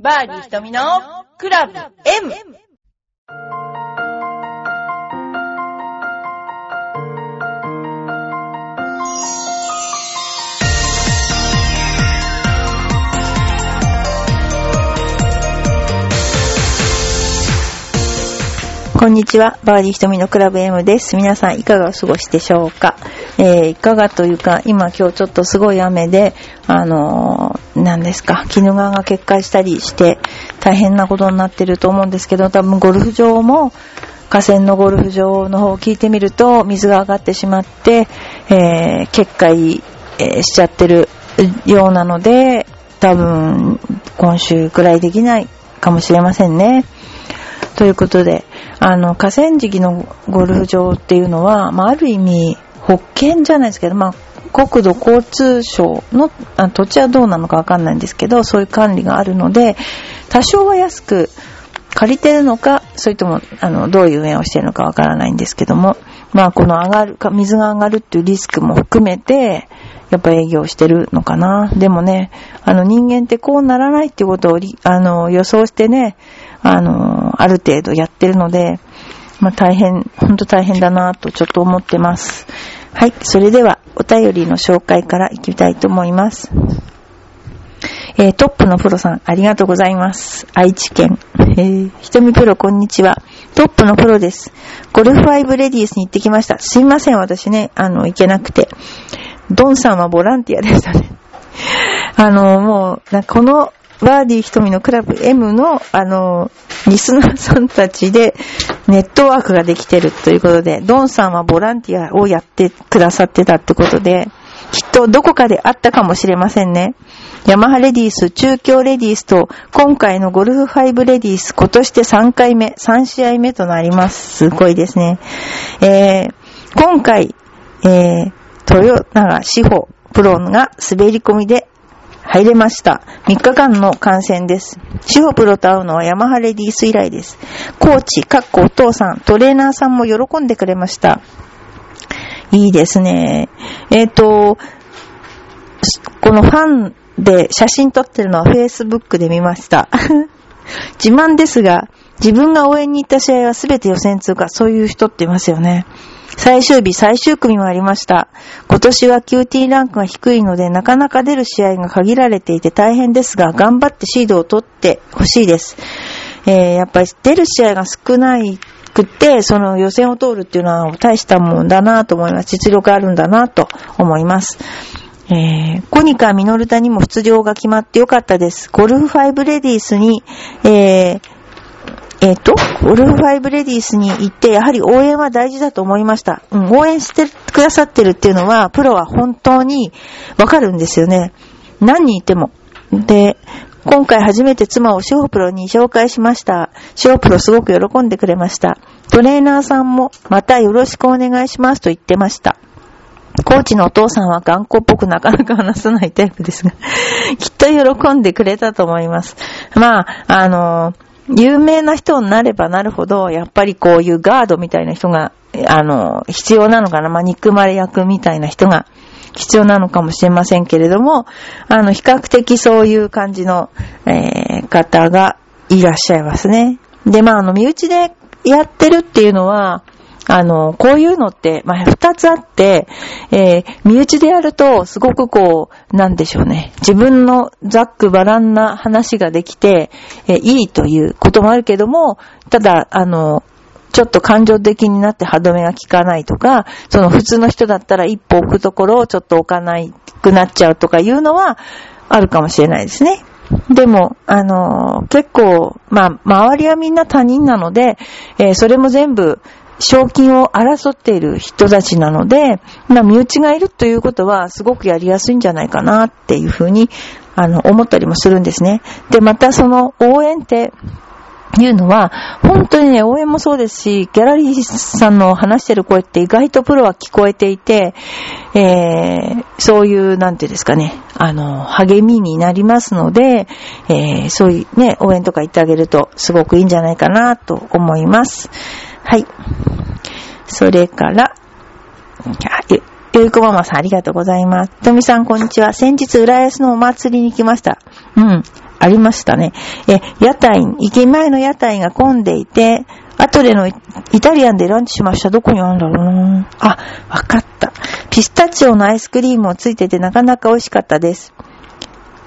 バーディー瞳のクラブ M! こんにちは。バーディー瞳のクラブ M です。皆さんいかがお過ごしでしょうか？えー、いかがというか、今今日ちょっとすごい雨で、あのー、何ですか、鬼怒川が決壊したりして、大変なことになってると思うんですけど、多分ゴルフ場も、河川のゴルフ場の方を聞いてみると、水が上がってしまって、えー、決壊、えしちゃってるようなので、多分、今週くらいできないかもしれませんね。ということで、あの、河川敷のゴルフ場っていうのは、まあ、ある意味、保険じゃないですけど、まあ、国土交通省のあ土地はどうなのかわかんないんですけど、そういう管理があるので、多少は安く借りてるのか、それとも、あの、どういう運営をしてるのかわからないんですけども、まあ、この上がるか、水が上がるっていうリスクも含めて、やっぱ営業してるのかな。でもね、あの人間ってこうならないっていうことをあの予想してね、あの、ある程度やってるので、まあ大変、ほんと大変だなとちょっと思ってます。はい、それではお便りの紹介からいきたいと思います。えートップのプロさん、ありがとうございます。愛知県。えー、ひとみプロ、こんにちは。トップのプロです。ゴルフ5レディースに行ってきました。すいません、私ね、あの、行けなくて。ドンさんはボランティアでしたね。あの、もう、この、バーディー瞳のクラブ M の、あの、リスナーさんたちで、ネットワークができてるということで、ドンさんはボランティアをやってくださってたってことで、きっとどこかであったかもしれませんね。ヤマハレディース、中京レディースと、今回のゴルフ5レディース、今年で3回目、3試合目となります。すごいですね。えー、今回、えー、豊永志保プロが滑り込みで入れました。3日間の観戦です。志保プロと会うのはヤマハレディース以来です。コーチ、かっこお父さん、トレーナーさんも喜んでくれました。いいですね。えっ、と、このファンで写真撮ってるのは Facebook で見ました。自慢ですが、自分が応援に行った試合は全て予選通過。そういう人っていますよね。最終日、最終組もありました。今年は QT ランクが低いので、なかなか出る試合が限られていて大変ですが、頑張ってシードを取ってほしいです。えー、やっぱり出る試合が少ないくって、その予選を通るっていうのは大したもんだなと思います。実力あるんだなと思います。えー、コニカ・ミノルタにも出場が決まってよかったです。ゴルフ5レディースに、えー、えっ、と、ゴルフ5レディースに行って、やはり応援は大事だと思いました。うん、応援してくださってるっていうのは、プロは本当にわかるんですよね。何人いても。で、今回初めて妻をショープロに紹介しました。ショープロすごく喜んでくれました。トレーナーさんも、またよろしくお願いしますと言ってました。コーチのお父さんは頑固っぽくなかなか話さないタイプですが、きっと喜んでくれたと思います。まあ、あの、有名な人になればなるほど、やっぱりこういうガードみたいな人が、あの、必要なのかな。まあ、憎まれ役みたいな人が必要なのかもしれませんけれども、あの、比較的そういう感じの、えー方がいらっしゃいますね。で、まあ、あの、身内でやってるっていうのは、あの、こういうのって、まあ、二つあって、えー身内でやると、すごくこう、なんでしょうね。自分のざっくばらんな話ができて、えーいいということもあるけども、ただ、あの、ちょっと感情的になって歯止めが効かないとか、その普通の人だったら一歩置くところをちょっと置かないくなっちゃうとかいうのはあるかもしれないですね。でも、あの結構、まあ、周りはみんな他人なので、えーそれも全部、賞金を争っている人たちなので、まあ、身内がいるということは、すごくやりやすいんじゃないかなっていうふうに、あの、思ったりもするんですね。で、またその応援って、いうのは、本当にね、応援もそうですし、ギャラリーさんの話してる声って意外とプロは聞こえていて、えー、そういう、なんていうんですかね、あの、励みになりますので、えー、そういうね、応援とか言ってあげるとすごくいいんじゃないかなと思います。はい。それから、ゆ、ゆいこママさんありがとうございます。とみさんこんにちは。先日浦安のお祭りに来ました。うん。ありましたね。え、屋台、駅前の屋台が混んでいて、後でのイタリアンでランチしました。どこにあるんだろうなあ、わかった。ピスタチオのアイスクリームをついててなかなか美味しかったです。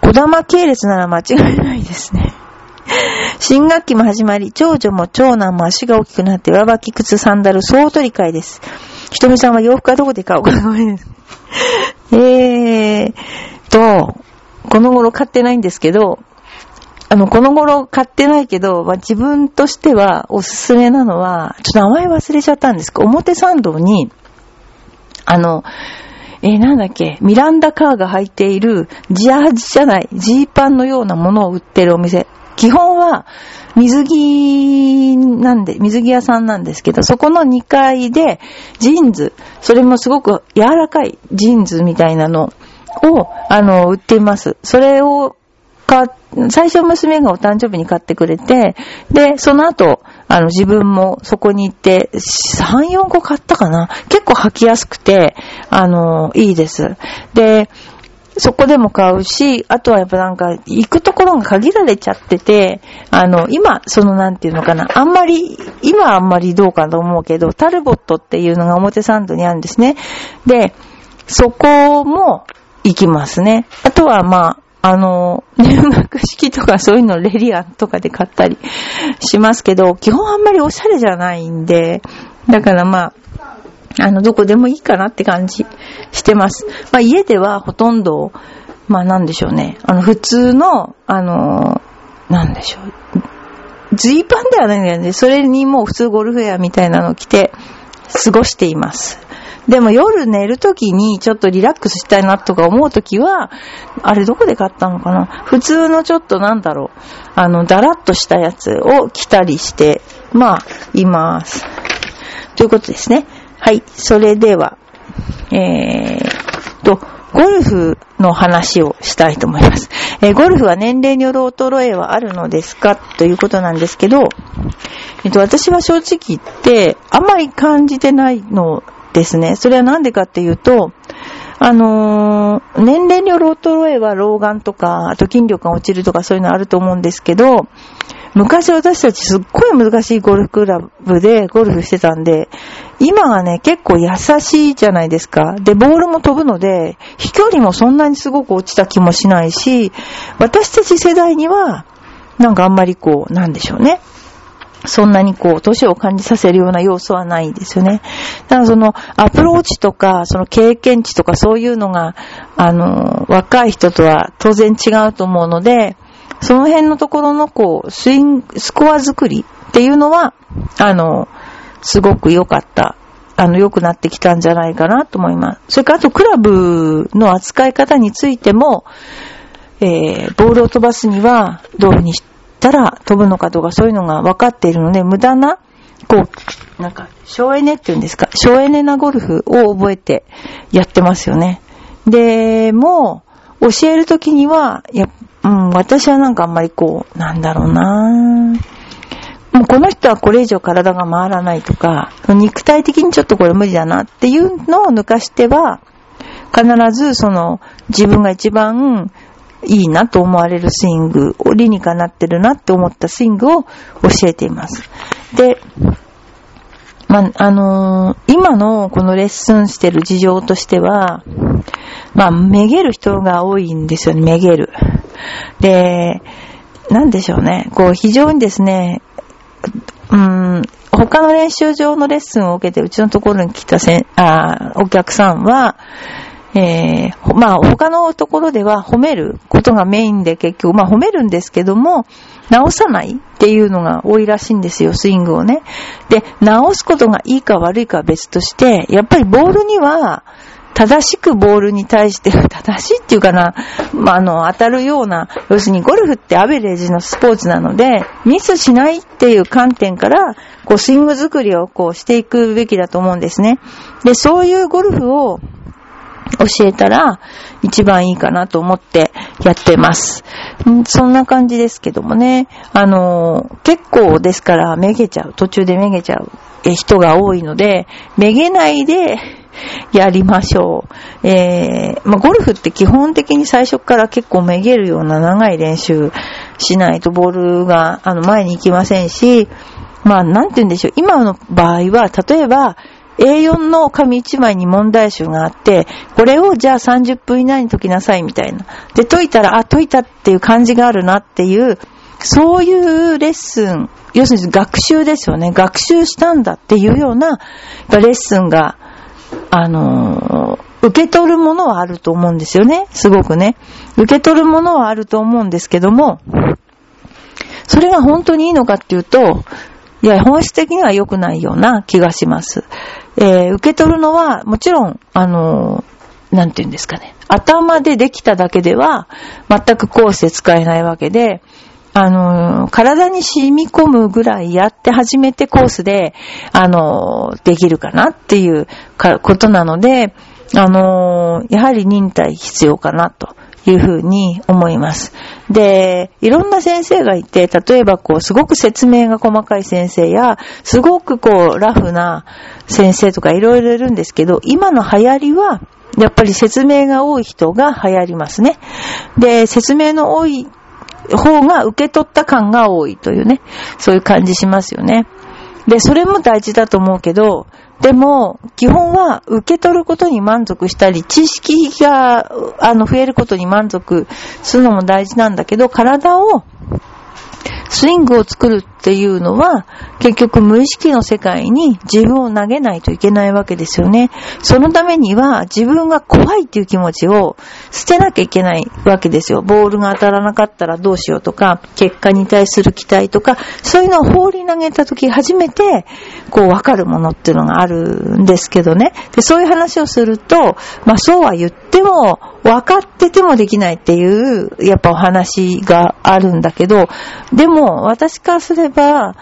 小玉系列なら間違いないですね。新学期も始まり、長女も長男も足が大きくなって上履き靴サンダル総取り替えです。ひとみさんは洋服はどこで買おうかごめん。えーと、この頃買ってないんですけど、あの、この頃買ってないけど、まあ、自分としてはおすすめなのは、ちょっと名前忘れちゃったんですけど、表参道に、あの、えー、なんだっけ、ミランダカーが履いているジャージじゃない、ジーパンのようなものを売ってるお店。基本は水着なんで、水着屋さんなんですけど、そこの2階でジーンズ、それもすごく柔らかいジーンズみたいなのを、あの、売っています。それを買最初娘がお誕生日に買ってくれて、で、その後、あの、自分もそこに行って、3、4個買ったかな結構履きやすくて、あの、いいです。で、そこでも買うし、あとはやっぱなんか、行くところが限られちゃってて、あの、今、そのなんていうのかな、あんまり、今あんまりどうかと思うけど、タルボットっていうのが表参道にあるんですね。で、そこも行きますね。あとはまあ、あの、入学式とかそういうのレリアンとかで買ったりしますけど、基本あんまりおしゃれじゃないんで、だからまあ、あの、どこでもいいかなって感じしてます。まあ家ではほとんど、まあなんでしょうね。あの、普通の、あの、なんでしょう。ズイパンではないんだよね。それにもう普通ゴルフウェアみたいなのを着て過ごしています。でも夜寝るときにちょっとリラックスしたいなとか思うときは、あれどこで買ったのかな普通のちょっとなんだろう、あの、だらっとしたやつを着たりして、まあ、います。ということですね。はい。それでは、えーと、ゴルフの話をしたいと思います。えー、ゴルフは年齢による衰えはあるのですか？ということなんですけど、えっと、私は正直言って、あんまり感じてないのですね。それはなんでかっていうと、あのー、年齢による衰えは老眼とか、あと筋力が落ちるとかそういうのあると思うんですけど、昔私たちすっごい難しいゴルフクラブでゴルフしてたんで、今がね、結構優しいじゃないですか。で、ボールも飛ぶので、飛距離もそんなにすごく落ちた気もしないし、私たち世代には、なんかあんまりこう、なんでしょうね。そんなにこう、年を感じさせるような要素はないですよね。だからその、アプローチとか、その経験値とかそういうのが、あの、若い人とは当然違うと思うので、その辺のところのこう、スイン、スコア作りっていうのは、あの、すごく良かった。あの、良くなってきたんじゃないかなと思います。それからあと、クラブの扱い方についても、えー、ボールを飛ばすには、どういうふうにしたら飛ぶのかどうかそういうのが分かっているので、無駄な、こう、なんか、省エネっていうんですか、省エネなゴルフを覚えてやってますよね。で、もう、教えるときには、や、うん、私はなんかあんまりこう、なんだろうなもうこの人はこれ以上体が回らないとか、肉体的にちょっとこれ無理だなっていうのを抜かしては、必ずその自分が一番いいなと思われるスイング、理にかなってるなって思ったスイングを教えています。で、まあ、のー、今のこのレッスンしてる事情としては、まあ、めげる人が多いんですよね、めげる。で、なんでしょうね、こう、非常にですね、うん、他の練習場のレッスンを受けて、うちのところに来たせんあお客さんは、えー、まあ他のところでは褒めることがメインで結局、まあ褒めるんですけども、直さないっていうのが多いらしいんですよ、スイングをね。で、直すことがいいか悪いかは別として、やっぱりボールには、正しくボールに対して、正しいっていうかな、まあ、あの、当たるような、要するにゴルフってアベレージのスポーツなので、ミスしないっていう観点から、こう、スイング作りをこうしていくべきだと思うんですね。で、そういうゴルフを、教えたら一番いいかなと思ってやってます。そんな感じですけどもね。あの、結構ですからめげちゃう。途中でめげちゃう人が多いので、めげないでやりましょう。えー、まあ、ゴルフって基本的に最初から結構めげるような長い練習しないとボールが、あの、前に行きませんし、まあ、なんて言うんでしょう。今の場合は、例えば、A4 の紙1枚に問題集があって、これをじゃあ30分以内に解きなさいみたいな。で、解いたら、あ、解いたっていう感じがあるなっていう、そういうレッスン、要するに学習ですよね。学習したんだっていうような、レッスンが、あの、受け取るものはあると思うんですよね。すごくね。受け取るものはあると思うんですけども、それが本当にいいのかっていうと、いや、本質的には良くないような気がします。えー、受け取るのは、もちろん、あの、なんて言うんですかね。頭でできただけでは、全くコースで使えないわけで、あの、体に染み込むぐらいやって初めてコースで、あのできるかなっていうことなので、あのやはり忍耐必要かなと。いうふうに思います。で、いろんな先生がいて、例えばこう、すごく説明が細かい先生や、すごくこう、ラフな先生とかいろいろいるんですけど、今の流行りは、やっぱり説明が多い人が流行りますね。で、説明の多い方が受け取った感が多いというね、そういう感じしますよね。で、それも大事だと思うけど、でも、基本は受け取ることに満足したり、知識が、あの、増えることに満足するのも大事なんだけど、体をスイングを作るっていうのは、結局無意識の世界に自分を投げないといけないわけですよね。そのためには自分が怖いっていう気持ちを捨てなきゃいけないわけですよ。ボールが当たらなかったらどうしようとか、結果に対する期待とか、そういうのを放り投げた時初めて、こうわかるものっていうのがあるんですけどね。で、そういう話をすると、まあそうは言っても、分かっててもできないっていう、やっぱお話があるんだけど、でも私からすれば、ば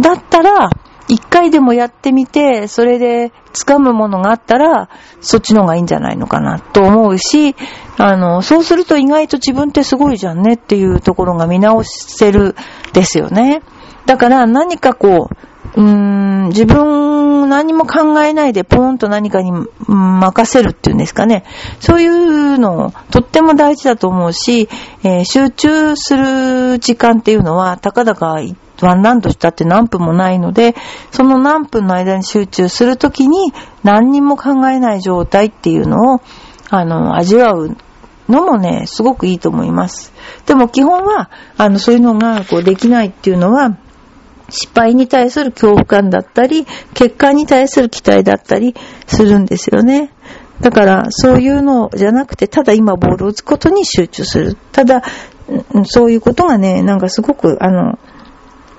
だったら、一回でもやってみて、それで掴むものがあったら、そっちの方がいいんじゃないのかなと思うし、あの、そうすると意外と自分ってすごいじゃんねっていうところが見直せるですよね。だから何かこう、うーん、自分何も考えないでポーンと何かに任せるっていうんですかね。そういうのとっても大事だと思うし、えー、集中する時間っていうのは、たかだかワンランドしたって何分もないので、その何分の間に集中するときに何にも考えない状態っていうのを、あの、味わうのもね、すごくいいと思います。でも基本は、あの、そういうのがこうできないっていうのは、失敗に対する恐怖感だったり、結果に対する期待だったりするんですよね。だから、そういうのじゃなくて、ただ今ボールを打つことに集中する。ただ、そういうことがね、なんかすごく、あの、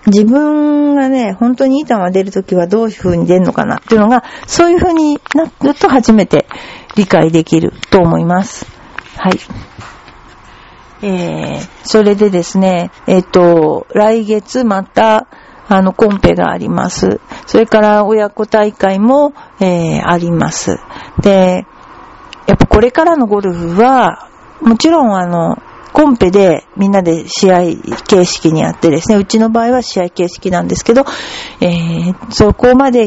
自分がね、本当にいい球出るときはどういう風に出るのかなっていうのが、そういう風になると初めて理解できると思います。はい。えー、それでですね、えっ、ー、と、来月また、あの、コンペがあります。それから親子大会も、えー、あります。で、やっぱこれからのゴルフは、もちろんあの、コンペでみんなで試合形式にやってですね、うちの場合は試合形式なんですけど、えー、そこまで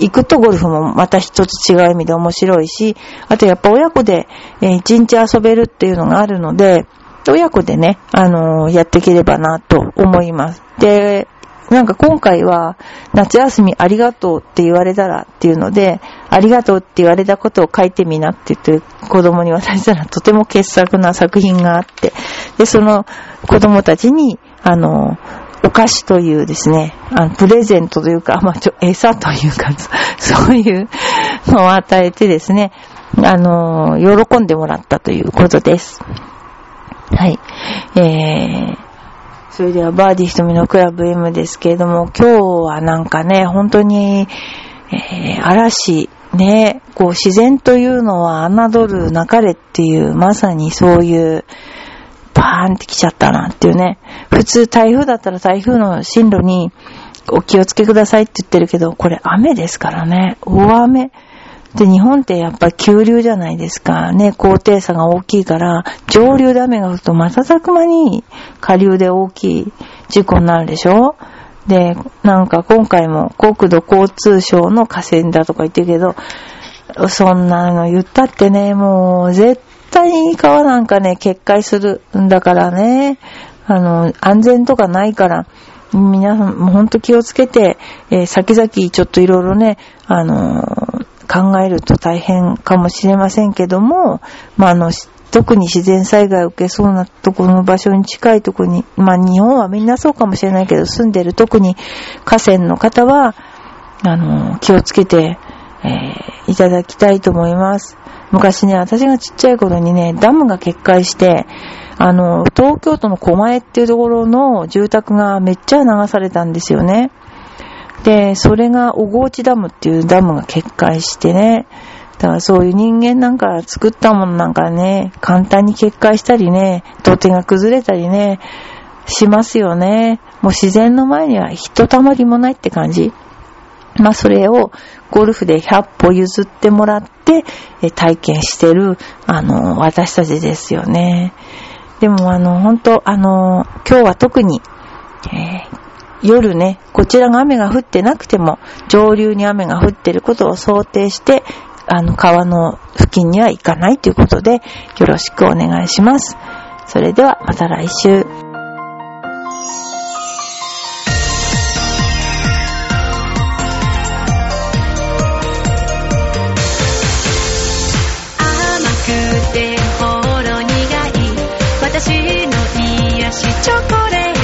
行くとゴルフもまた一つ違う意味で面白いし、あとやっぱ親子で、えー、一日遊べるっていうのがあるので、親子でね、あのー、やっていければなと思います。で、なんか今回は、夏休みありがとうって言われたらっていうので、ありがとうって言われたことを書いてみなって言って子供に渡したらとても傑作な作品があって、で、その子供たちに、あの、お菓子というですね、あのプレゼントというか、まあ、ちょ、餌というか、そういうのを与えてですね、あの、喜んでもらったということです。はい。えー、それではバーディー瞳のクラブ M ですけれども、今日はなんかね、本当に、えー、嵐、ね、こう自然というのは侮るなかれっていう、まさにそういう、バーンって来ちゃったなっていうね。普通台風だったら台風の進路にお気をつけくださいって言ってるけど、これ雨ですからね。大雨。で、日本ってやっぱ急流じゃないですか。ね、高低差が大きいから、上流で雨が降ると瞬く間に下流で大きい事故になるでしょで、なんか今回も国土交通省の河川だとか言ってるけど、そんなの言ったってね、もう絶対に川なんかね、決壊するんだからね、あの、安全とかないから、皆さん、もほんと気をつけて、えー、先々ちょっといろいろね、あの、考えると大変かもしれませんけども、まあ、あの、特に自然災害を受けそうなところの場所に近いところに、まあ日本はみんなそうかもしれないけど、住んでる特に河川の方は、あの、気をつけて、えー、いただきたいと思います。昔ね、私がちっちゃい頃にね、ダムが決壊して、あの、東京都の狛江っていうところの住宅がめっちゃ流されたんですよね。で、それが小河内ダムっていうダムが決壊してね、だからそういう人間なんか作ったものなんかね、簡単に決壊したりね、土手が崩れたりね、しますよね。もう自然の前にはひとたまりもないって感じ。まあそれをゴルフで100歩譲ってもらって体験してる、あの、私たちですよね。でもあの、本当あの、今日は特に、えー、夜ね、こちらが雨が降ってなくても、上流に雨が降ってることを想定して、あの、川の付近には行かないということで、よろしくお願いします。それでは、また来週。私の癒しチョコレート